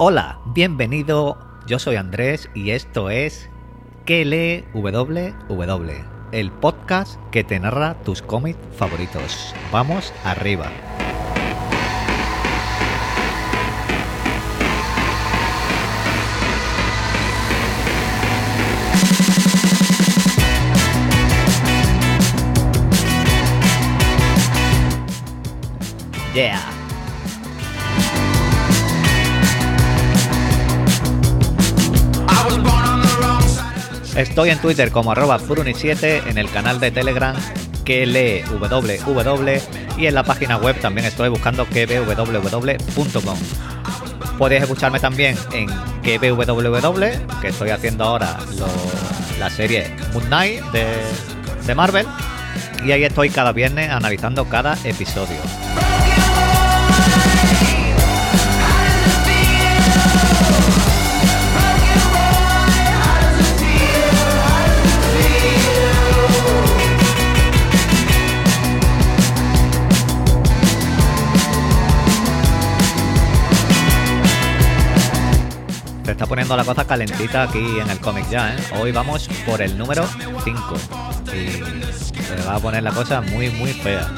Hola, bienvenido. Yo soy Andrés y esto es Que lee el podcast que te narra tus cómics favoritos. Vamos arriba. Estoy en Twitter como arroba furuni7, en el canal de Telegram que lee www y en la página web también estoy buscando www.com. Podéis escucharme también en www, que estoy haciendo ahora la serie Moon Knight de, de Marvel. Y ahí estoy cada viernes analizando cada episodio. Poniendo la cosa calentita aquí en el cómic ya, ¿eh? Hoy vamos por el número 5. Y se va a poner la cosa muy, muy fea.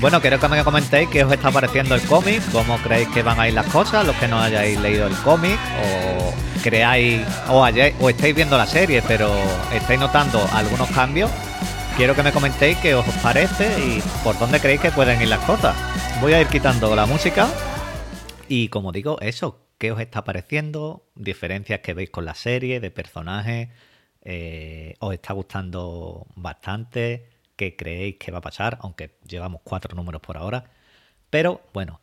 Bueno, quiero que me comentéis qué os está pareciendo el cómic, cómo creéis que van a ir las cosas, los que no hayáis leído el cómic, o creáis, o, hayáis- o estáis viendo la serie, pero estáis notando algunos cambios. Quiero que me comentéis qué os parece y por dónde creéis que pueden ir las cosas. Voy a ir quitando la música y como digo, eso, ¿qué os está pareciendo? Diferencias que veis con la serie, de personajes, eh, ¿os está gustando bastante? ¿Qué creéis que va a pasar? Aunque llevamos cuatro números por ahora. Pero bueno,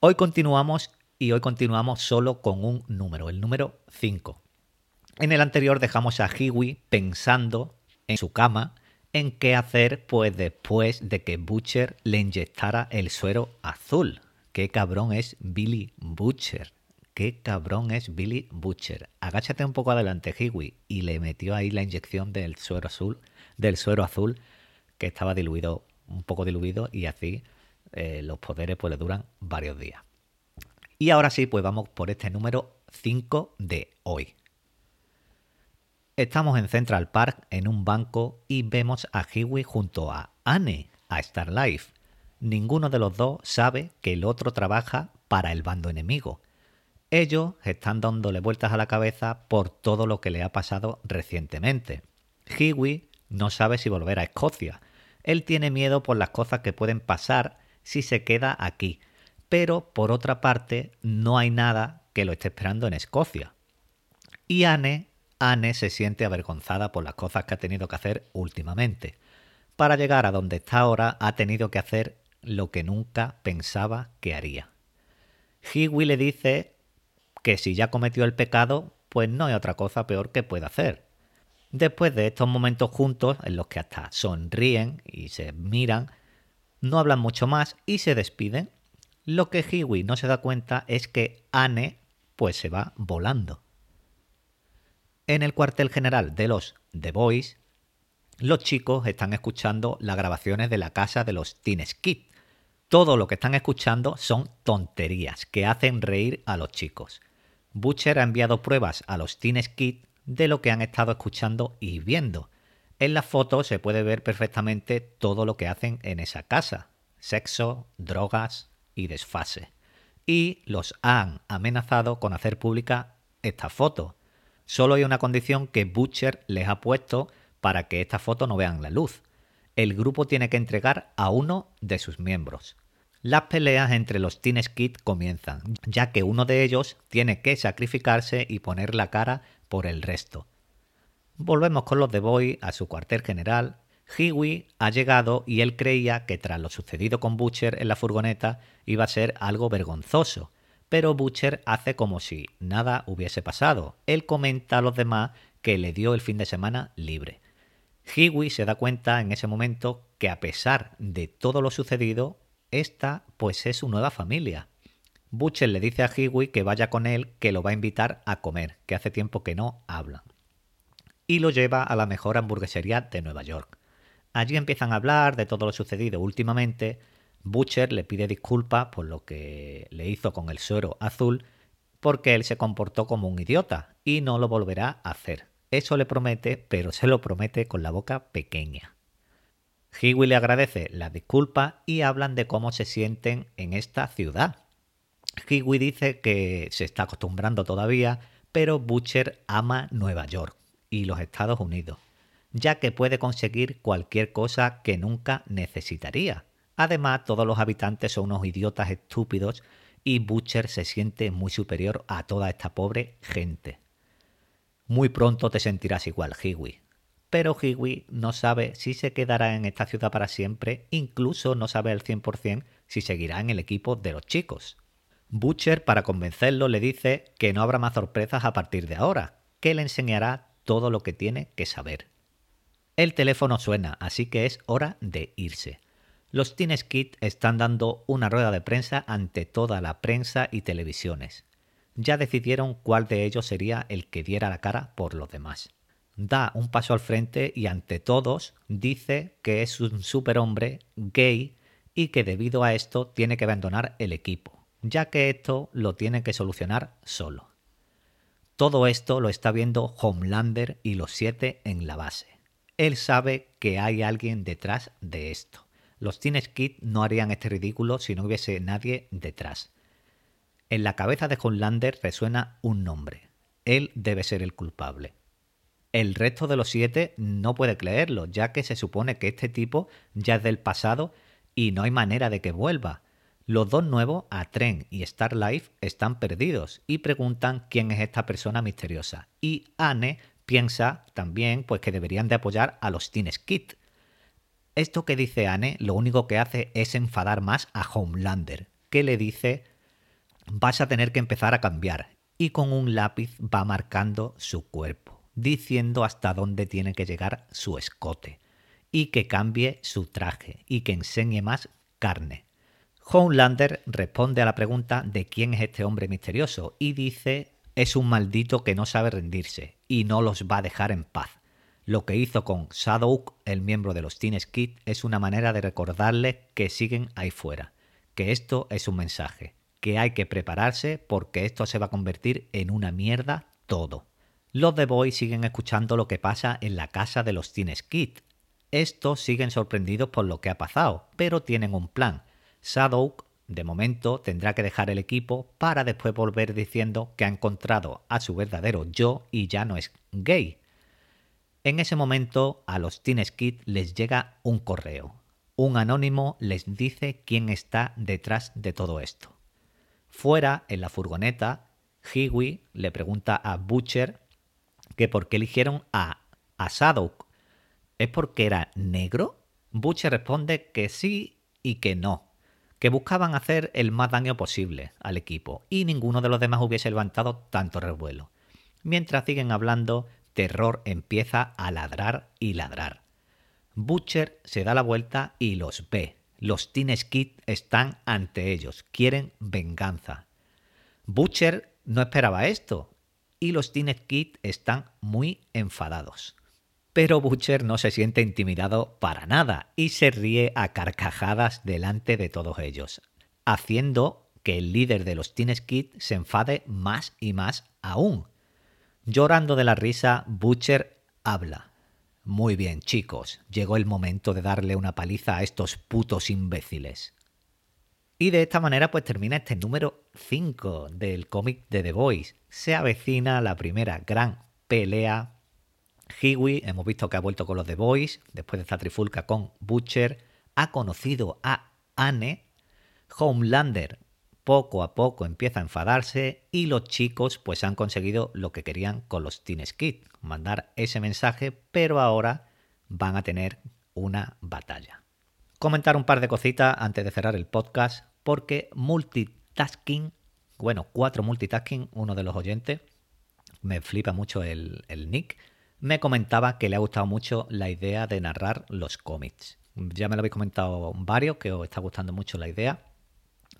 hoy continuamos y hoy continuamos solo con un número, el número 5. En el anterior dejamos a Hiwi pensando en su cama en qué hacer pues después de que Butcher le inyectara el suero azul. Qué cabrón es Billy Butcher. Qué cabrón es Billy Butcher. Agáchate un poco adelante, Hiwi, y le metió ahí la inyección del suero azul, del suero azul que estaba diluido, un poco diluido, y así eh, los poderes pues le duran varios días. Y ahora sí, pues vamos por este número 5 de hoy. Estamos en Central Park en un banco y vemos a Hiwi junto a Anne, a Star Life. Ninguno de los dos sabe que el otro trabaja para el bando enemigo. Ellos están dándole vueltas a la cabeza por todo lo que le ha pasado recientemente. Hiwi no sabe si volver a Escocia. Él tiene miedo por las cosas que pueden pasar si se queda aquí. Pero por otra parte, no hay nada que lo esté esperando en Escocia. Y Anne, Anne se siente avergonzada por las cosas que ha tenido que hacer últimamente. Para llegar a donde está ahora ha tenido que hacer lo que nunca pensaba que haría. Hiwi le dice que si ya cometió el pecado, pues no hay otra cosa peor que pueda hacer. Después de estos momentos juntos, en los que hasta sonríen y se miran, no hablan mucho más y se despiden. Lo que Hiwi no se da cuenta es que Anne pues se va volando. En el cuartel general de los The Boys, los chicos están escuchando las grabaciones de la casa de los Teen Skid. Todo lo que están escuchando son tonterías que hacen reír a los chicos. Butcher ha enviado pruebas a los Teen Skid de lo que han estado escuchando y viendo. En las fotos se puede ver perfectamente todo lo que hacen en esa casa. Sexo, drogas y desfase. Y los han amenazado con hacer pública esta foto. Solo hay una condición que Butcher les ha puesto para que esta foto no vean la luz. El grupo tiene que entregar a uno de sus miembros. Las peleas entre los Teen Skid comienzan, ya que uno de ellos tiene que sacrificarse y poner la cara por el resto. Volvemos con los The Boy a su cuartel general. Hiwi ha llegado y él creía que tras lo sucedido con Butcher en la furgoneta iba a ser algo vergonzoso, pero Butcher hace como si nada hubiese pasado. Él comenta a los demás que le dio el fin de semana libre. Hiwi se da cuenta en ese momento que a pesar de todo lo sucedido, esta pues es su nueva familia. Butcher le dice a Hiwi que vaya con él, que lo va a invitar a comer, que hace tiempo que no hablan. Y lo lleva a la mejor hamburguesería de Nueva York. Allí empiezan a hablar de todo lo sucedido últimamente. Butcher le pide disculpas por lo que le hizo con el suero azul porque él se comportó como un idiota y no lo volverá a hacer. Eso le promete, pero se lo promete con la boca pequeña. Hiwi le agradece la disculpa y hablan de cómo se sienten en esta ciudad. Hiwi dice que se está acostumbrando todavía, pero Butcher ama Nueva York y los Estados Unidos, ya que puede conseguir cualquier cosa que nunca necesitaría. Además, todos los habitantes son unos idiotas estúpidos y Butcher se siente muy superior a toda esta pobre gente. Muy pronto te sentirás igual, Hiwi. Pero Hiwi no sabe si se quedará en esta ciudad para siempre, incluso no sabe al 100% si seguirá en el equipo de los chicos. Butcher, para convencerlo, le dice que no habrá más sorpresas a partir de ahora, que le enseñará todo lo que tiene que saber. El teléfono suena, así que es hora de irse. Los Teen Skid están dando una rueda de prensa ante toda la prensa y televisiones. Ya decidieron cuál de ellos sería el que diera la cara por los demás. Da un paso al frente y ante todos dice que es un superhombre gay y que debido a esto tiene que abandonar el equipo, ya que esto lo tiene que solucionar solo. Todo esto lo está viendo Homelander y los siete en la base. Él sabe que hay alguien detrás de esto. Los Teen Skid no harían este ridículo si no hubiese nadie detrás. En la cabeza de Homelander resuena un nombre. Él debe ser el culpable. El resto de los siete no puede creerlo, ya que se supone que este tipo ya es del pasado y no hay manera de que vuelva. Los dos nuevos, Atren y Star Life, están perdidos y preguntan quién es esta persona misteriosa. Y Anne piensa también pues, que deberían de apoyar a los Teen Skid. Esto que dice Anne lo único que hace es enfadar más a Homelander, que le dice vas a tener que empezar a cambiar y con un lápiz va marcando su cuerpo, diciendo hasta dónde tiene que llegar su escote y que cambie su traje y que enseñe más carne. Homelander responde a la pregunta de quién es este hombre misterioso y dice es un maldito que no sabe rendirse y no los va a dejar en paz. Lo que hizo con Shadowk, el miembro de los Teen Skid, es una manera de recordarles que siguen ahí fuera, que esto es un mensaje, que hay que prepararse porque esto se va a convertir en una mierda todo. Los The Boys siguen escuchando lo que pasa en la casa de los Teen Skid. Estos siguen sorprendidos por lo que ha pasado, pero tienen un plan Shadowk, de momento, tendrá que dejar el equipo para después volver diciendo que ha encontrado a su verdadero yo y ya no es gay. En ese momento, a los Teen Skid les llega un correo. Un anónimo les dice quién está detrás de todo esto. Fuera, en la furgoneta, Hiwi le pregunta a Butcher que por qué eligieron a, a Shadowk. ¿Es porque era negro? Butcher responde que sí y que no, que buscaban hacer el más daño posible al equipo y ninguno de los demás hubiese levantado tanto revuelo. Mientras siguen hablando, Terror empieza a ladrar y ladrar. Butcher se da la vuelta y los ve. Los Teen Skid están ante ellos, quieren venganza. Butcher no esperaba esto y los Teen Skid están muy enfadados. Pero Butcher no se siente intimidado para nada y se ríe a carcajadas delante de todos ellos, haciendo que el líder de los Teen Skid se enfade más y más aún. Llorando de la risa, Butcher habla. Muy bien, chicos, llegó el momento de darle una paliza a estos putos imbéciles. Y de esta manera pues termina este número 5 del cómic de The Boys. Se avecina la primera gran pelea Hiwi, hemos visto que ha vuelto con los The Boys, después de esta trifulca con Butcher, ha conocido a Anne, Homelander poco a poco empieza a enfadarse y los chicos pues han conseguido lo que querían con los Teen Skid, mandar ese mensaje, pero ahora van a tener una batalla. Comentar un par de cositas antes de cerrar el podcast, porque multitasking, bueno, cuatro multitasking, uno de los oyentes, me flipa mucho el, el nick, me comentaba que le ha gustado mucho la idea de narrar los cómics. Ya me lo habéis comentado varios, que os está gustando mucho la idea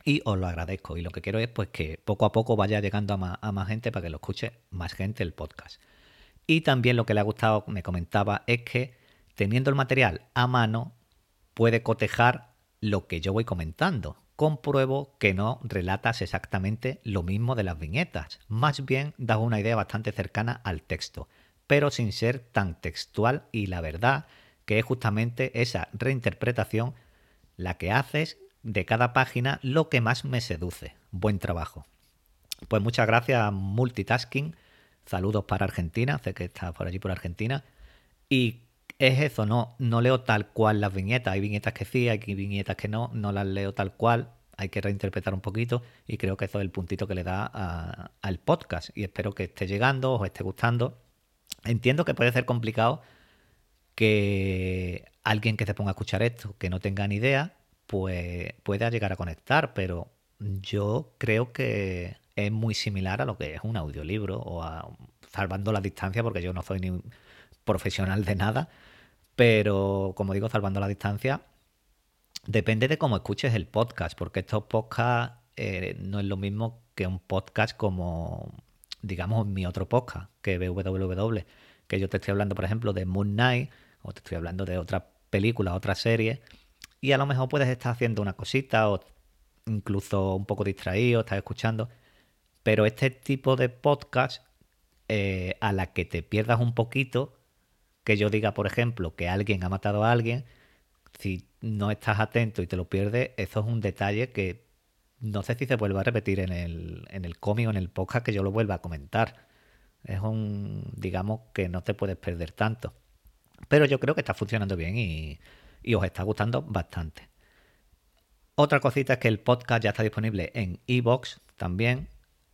y os lo agradezco. Y lo que quiero es pues que poco a poco vaya llegando a más, gente para que lo escuche más gente el podcast. Y también lo que le ha gustado, me comentaba, es que teniendo el material a mano, puede cotejar lo que yo voy comentando. Compruebo que no relatas exactamente lo mismo de las viñetas, más bien das una idea bastante cercana al texto, pero sin ser tan textual y la verdad que es justamente esa reinterpretación la que haces de cada página lo que más me seduce. Buen trabajo. Pues muchas gracias, Multitasking. Saludos para Argentina, sé que está por allí por Argentina. Y es eso, no, no leo tal cual las viñetas. Hay viñetas que sí, hay viñetas que no, no las leo tal cual. Hay que reinterpretar un poquito y creo que eso es el puntito que le da al podcast. Y espero que esté llegando, os esté gustando. Entiendo que puede ser complicado que alguien que se ponga a escuchar esto, que no tenga ni idea, pues pueda llegar a conectar, pero yo creo que es muy similar a lo que es un audiolibro o a salvando la distancia, porque yo no soy ni profesional de nada, pero como digo, salvando la distancia, depende de cómo escuches el podcast, porque estos podcasts eh, no es lo mismo que un podcast como, digamos, mi otro podcast, que www, que yo te estoy hablando, por ejemplo, de Moon Knight, o te estoy hablando de otra película, otra serie, y a lo mejor puedes estar haciendo una cosita o incluso un poco distraído, estás escuchando, pero este tipo de podcast eh, a la que te pierdas un poquito, que yo diga, por ejemplo, que alguien ha matado a alguien, si no estás atento y te lo pierdes, eso es un detalle que no sé si se vuelve a repetir en el, en el cómic o en el podcast que yo lo vuelva a comentar. Es un, digamos, que no te puedes perder tanto. Pero yo creo que está funcionando bien y, y os está gustando bastante. Otra cosita es que el podcast ya está disponible en iBox también.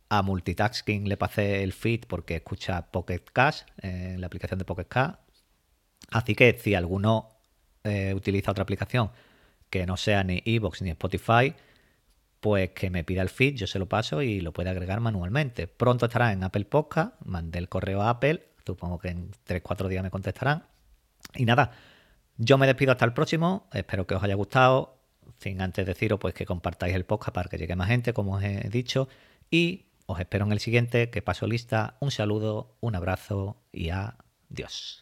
A Multitasking le pasé el feed porque escucha Pocket Cash en la aplicación de Pocket Cash. Así que si alguno eh, utiliza otra aplicación que no sea ni iBox ni Spotify, pues que me pida el feed, yo se lo paso y lo puede agregar manualmente. Pronto estará en Apple Podcast, mandé el correo a Apple, supongo que en 3-4 días me contestarán. Y nada, yo me despido hasta el próximo, espero que os haya gustado. Sin antes deciros pues que compartáis el podcast para que llegue más gente, como os he dicho. Y os espero en el siguiente, que paso lista. Un saludo, un abrazo y adiós.